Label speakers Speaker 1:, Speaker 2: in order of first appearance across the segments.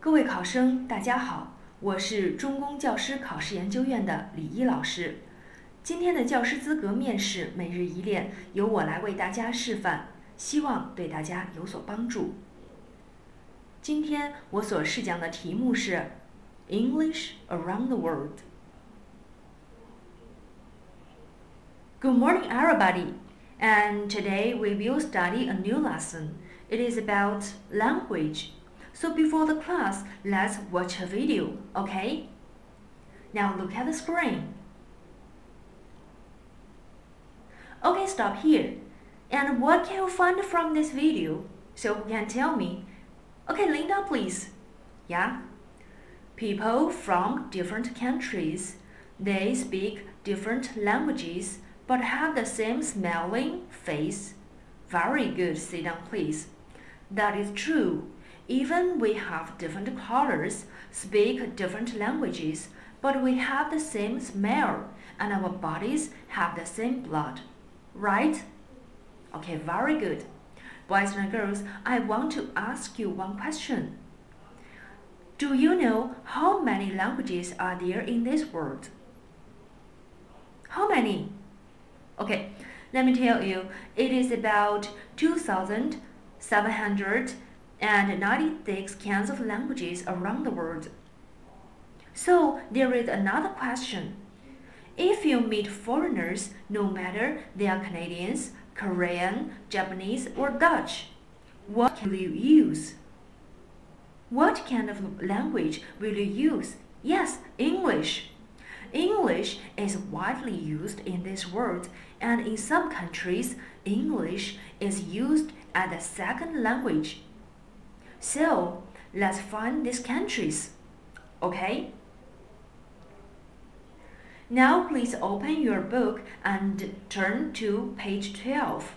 Speaker 1: 各位考生，大家好，我是中公教师考试研究院的李一老师。今天的教师资格面试每日一练由我来为大家示范，希望对大家有所帮助。今天我所试讲的题目是 English around the world。Good morning, everybody. And today we will study a new lesson. It is about language. so before the class, let's watch a video, okay? Now look at the screen. Okay, stop here. And what can you find from this video? So who can tell me? Okay, Linda, please. Yeah? People from different countries. They speak different languages but have the same smiling face. Very good, sit down please. That is true. Even we have different colors, speak different languages, but we have the same smell and our bodies have the same blood. Right? Okay, very good. Boys and girls, I want to ask you one question. Do you know how many languages are there in this world? How many? Okay, let me tell you, it is about 2,700 and 96 kinds of languages around the world. So there is another question. If you meet foreigners, no matter they are Canadians, Korean, Japanese or Dutch, what will you use? What kind of language will you use? Yes, English. English is widely used in this world and in some countries, English is used as a second language. So let's find these countries. Okay? Now please open your book and turn to page 12.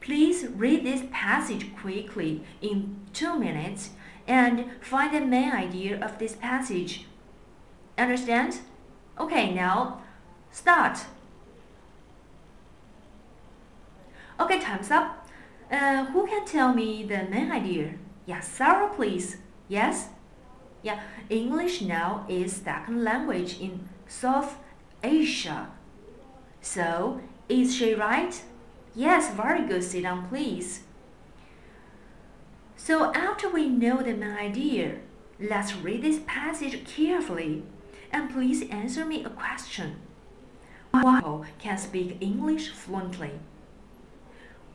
Speaker 1: Please read this passage quickly in two minutes and find the main idea of this passage. Understand? Okay, now start. Okay, time's up. Uh, who can tell me the main idea? Yeah, Sarah, please. Yes? Yeah, English now is second language in South Asia. So, is she right? Yes, very good. Sit down, please. So after we know the main idea, let's read this passage carefully and please answer me a question. Why can speak English fluently?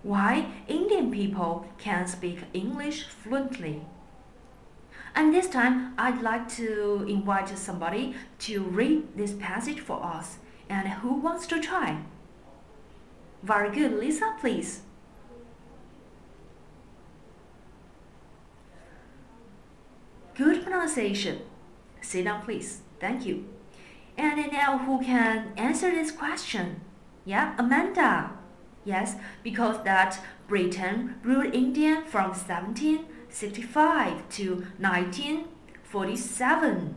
Speaker 1: Why Indian people can speak English fluently? And this time, I'd like to invite somebody to read this passage for us. And who wants to try? Very good, Lisa, please. Good pronunciation. Sit down, please. Thank you. And now who can answer this question? Yeah, Amanda. Yes, because that Britain ruled India from 1765 to 1947.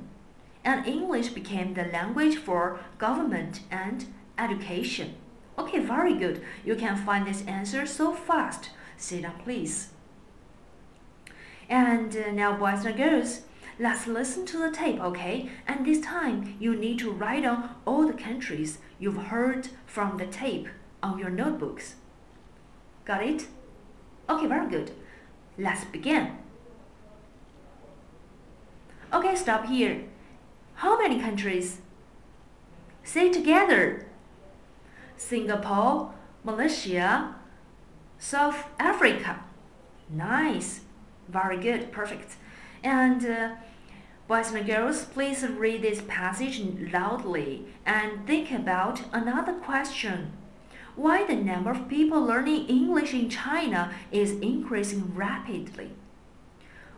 Speaker 1: And English became the language for government and education. Okay, very good. You can find this answer so fast. Sit down, please. And uh, now, boys and girls, let's listen to the tape, okay? And this time, you need to write down all the countries you've heard from the tape on your notebooks. Got it? Okay, very good. Let's begin. Okay, stop here. How many countries? Say together. Singapore, Malaysia, South Africa. Nice. Very good. Perfect. And uh, boys and girls, please read this passage loudly and think about another question why the number of people learning English in China is increasing rapidly.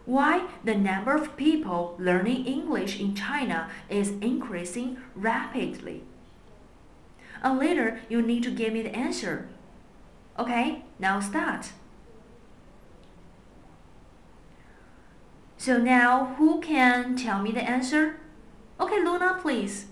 Speaker 1: Why the number of people learning English in China is increasing rapidly. And later, you need to give me the answer. Okay, now start. So now, who can tell me the answer? Okay, Luna, please.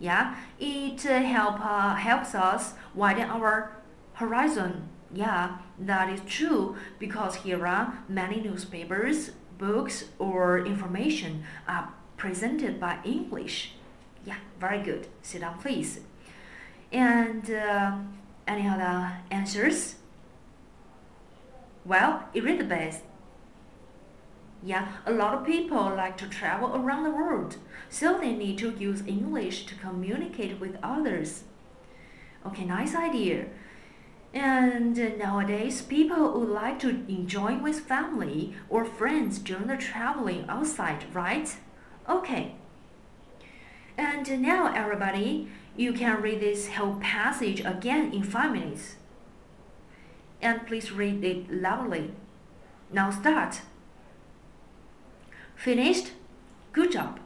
Speaker 1: Yeah, it help uh, helps us widen our horizon. Yeah, that is true because here are many newspapers, books or information are presented by English. Yeah, very good. Sit down, please. And uh, any other answers? Well, Elizabeth. Yeah, a lot of people like to travel around the world, so they need to use English to communicate with others. Okay, nice idea. And nowadays, people would like to enjoy with family or friends during the traveling outside, right? Okay. And now, everybody, you can read this whole passage again in five minutes. And please read it loudly. Now start. Finished? Good job.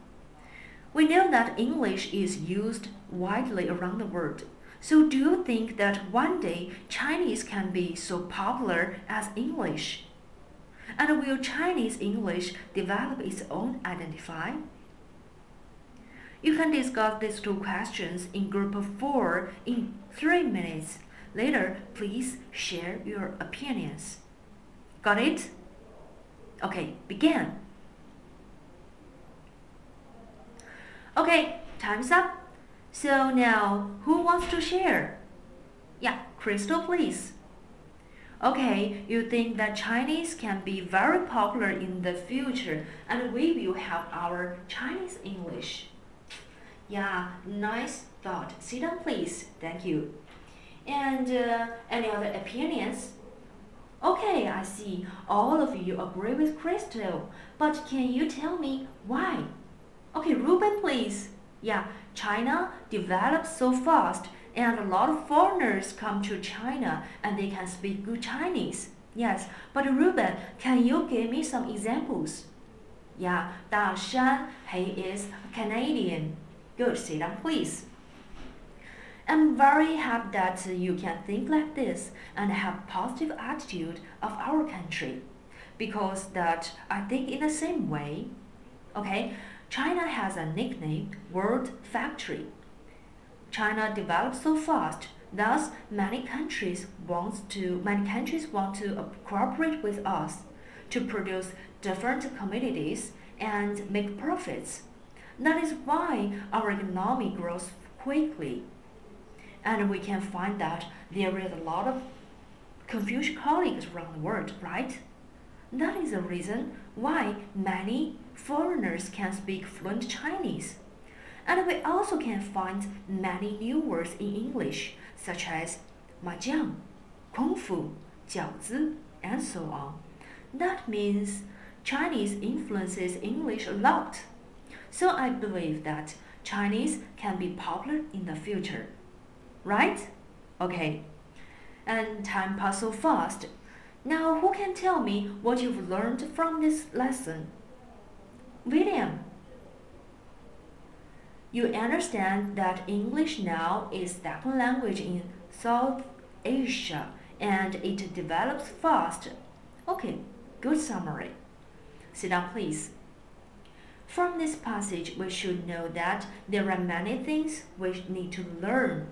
Speaker 1: We know that English is used widely around the world. So do you think that one day Chinese can be so popular as English? And will Chinese English develop its own identity? You can discuss these two questions in group of four in three minutes. Later, please share your opinions. Got it? Okay, begin. Okay, time's up. So now, who wants to share? Yeah, Crystal, please. Okay, you think that Chinese can be very popular in the future and we will have our Chinese English. Yeah, nice thought. Sit down, please. Thank you. And uh, any other opinions? Okay, I see. All of you agree with Crystal. But can you tell me why? Okay, Ruben, please. Yeah, China develops so fast and a lot of foreigners come to China and they can speak good Chinese. Yes, but Ruben, can you give me some examples? Yeah, Da Shan, he is a Canadian. Good, sit down please. I'm very happy that you can think like this and have positive attitude of our country because that I think in the same way. Okay, China has a nickname, World Factory. China develops so fast, thus many countries want to many countries want to cooperate with us to produce different commodities and make profits. That is why our economy grows quickly. And we can find that there is a lot of Confucian colleagues around the world, right? That is the reason why many foreigners can speak fluent Chinese. And we also can find many new words in English, such as mahjong, kung fu, jiaozi, and so on. That means Chinese influences English a lot. So I believe that Chinese can be popular in the future. Right? Okay. And time passes so fast. Now who can tell me what you've learned from this lesson? William, you understand that English now is the second language in South Asia and it develops fast. Okay, good summary. Sit down please. From this passage, we should know that there are many things we need to learn,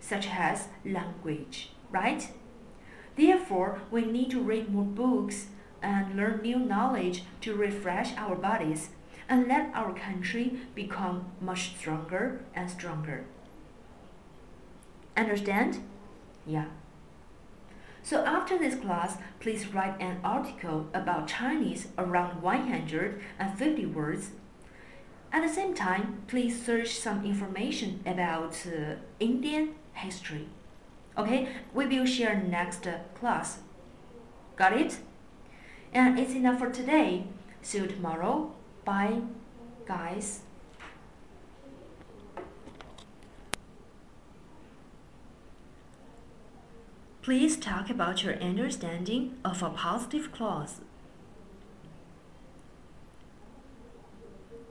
Speaker 1: such as language, right? Therefore, we need to read more books and learn new knowledge to refresh our bodies and let our country become much stronger and stronger. Understand? Yeah. So after this class, please write an article about Chinese around 150 words. At the same time, please search some information about uh, Indian history. Okay, we will share next class. Got it? And it's enough for today. See you tomorrow. Bye, guys. Please talk about your understanding of appositive clause.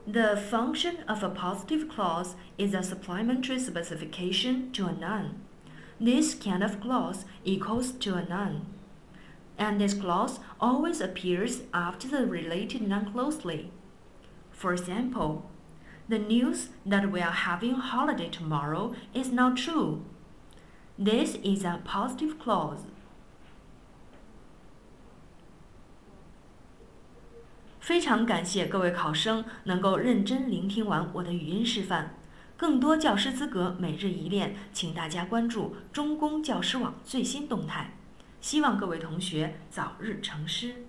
Speaker 1: The function of appositive clause is a supplementary specification to a noun. This kind of clause equals to a noun and this clause always appears after the related noun closely. For example, the news that we are having holiday tomorrow is not true. This is appositive clause. 希望各位同学早日成师。